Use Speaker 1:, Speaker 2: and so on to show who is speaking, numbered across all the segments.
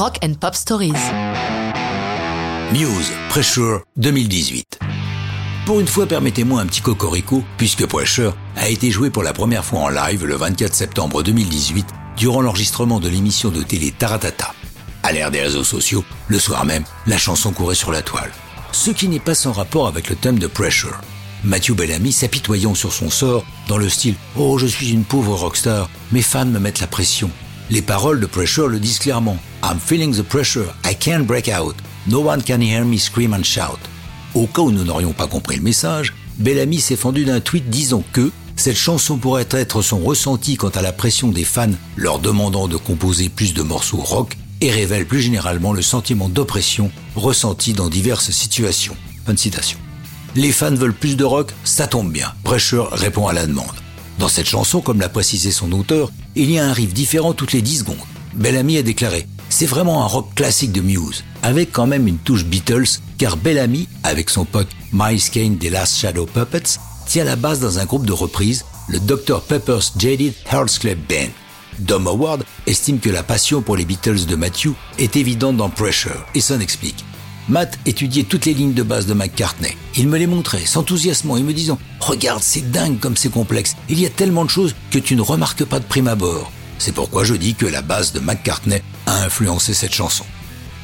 Speaker 1: Rock and Pop Stories.
Speaker 2: Muse, Pressure 2018. Pour une fois, permettez-moi un petit cocorico, puisque Pressure a été joué pour la première fois en live le 24 septembre 2018 durant l'enregistrement de l'émission de télé Taratata. À l'ère des réseaux sociaux, le soir même, la chanson courait sur la toile. Ce qui n'est pas sans rapport avec le thème de Pressure. Matthew Bellamy s'apitoyant sur son sort dans le style Oh, je suis une pauvre rockstar, mes fans me mettent la pression. Les paroles de Pressure le disent clairement I'm feeling the pressure, I can't break out, no one can hear me scream and shout. Au cas où nous n'aurions pas compris le message, Bellamy s'est fendu d'un tweet disant que cette chanson pourrait être son ressenti quant à la pression des fans leur demandant de composer plus de morceaux rock et révèle plus généralement le sentiment d'oppression ressenti dans diverses situations. Fin de citation. Les fans veulent plus de rock, ça tombe bien. Pressure répond à la demande. Dans cette chanson, comme l'a précisé son auteur, il y a un riff différent toutes les 10 secondes. Bellamy a déclaré C'est vraiment un rock classique de Muse, avec quand même une touche Beatles, car Bellamy, avec son pote Miles Kane des Last Shadow Puppets, tient la base dans un groupe de reprises, le Dr. Pepper's Jaded Hearts Club Band. Dom Howard estime que la passion pour les Beatles de Matthew est évidente dans Pressure, et s'en explique. Matt étudiait toutes les lignes de base de McCartney. Il me les montrait, s'enthousiasmant et me disant Regarde, c'est dingue comme c'est complexe. Il y a tellement de choses que tu ne remarques pas de prime abord. C'est pourquoi je dis que la base de McCartney a influencé cette chanson.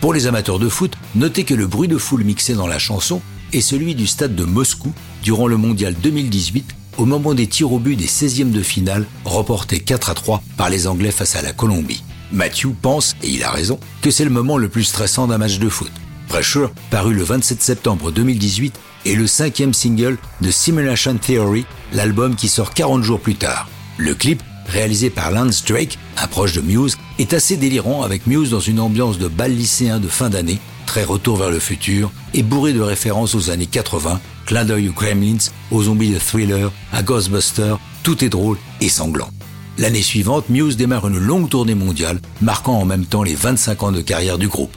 Speaker 2: Pour les amateurs de foot, notez que le bruit de foule mixé dans la chanson est celui du stade de Moscou durant le mondial 2018 au moment des tirs au but des 16e de finale reportés 4 à 3 par les Anglais face à la Colombie. Matthew pense, et il a raison, que c'est le moment le plus stressant d'un match de foot. Pressure, paru le 27 septembre 2018, est le cinquième single de Simulation Theory, l'album qui sort 40 jours plus tard. Le clip, réalisé par Lance Drake, un proche de Muse, est assez délirant avec Muse dans une ambiance de bal lycéen de fin d'année, très retour vers le futur, et bourré de références aux années 80, clin d'œil aux Gremlins, aux zombies de Thriller, à Ghostbusters, tout est drôle et sanglant. L'année suivante, Muse démarre une longue tournée mondiale, marquant en même temps les 25 ans de carrière du groupe.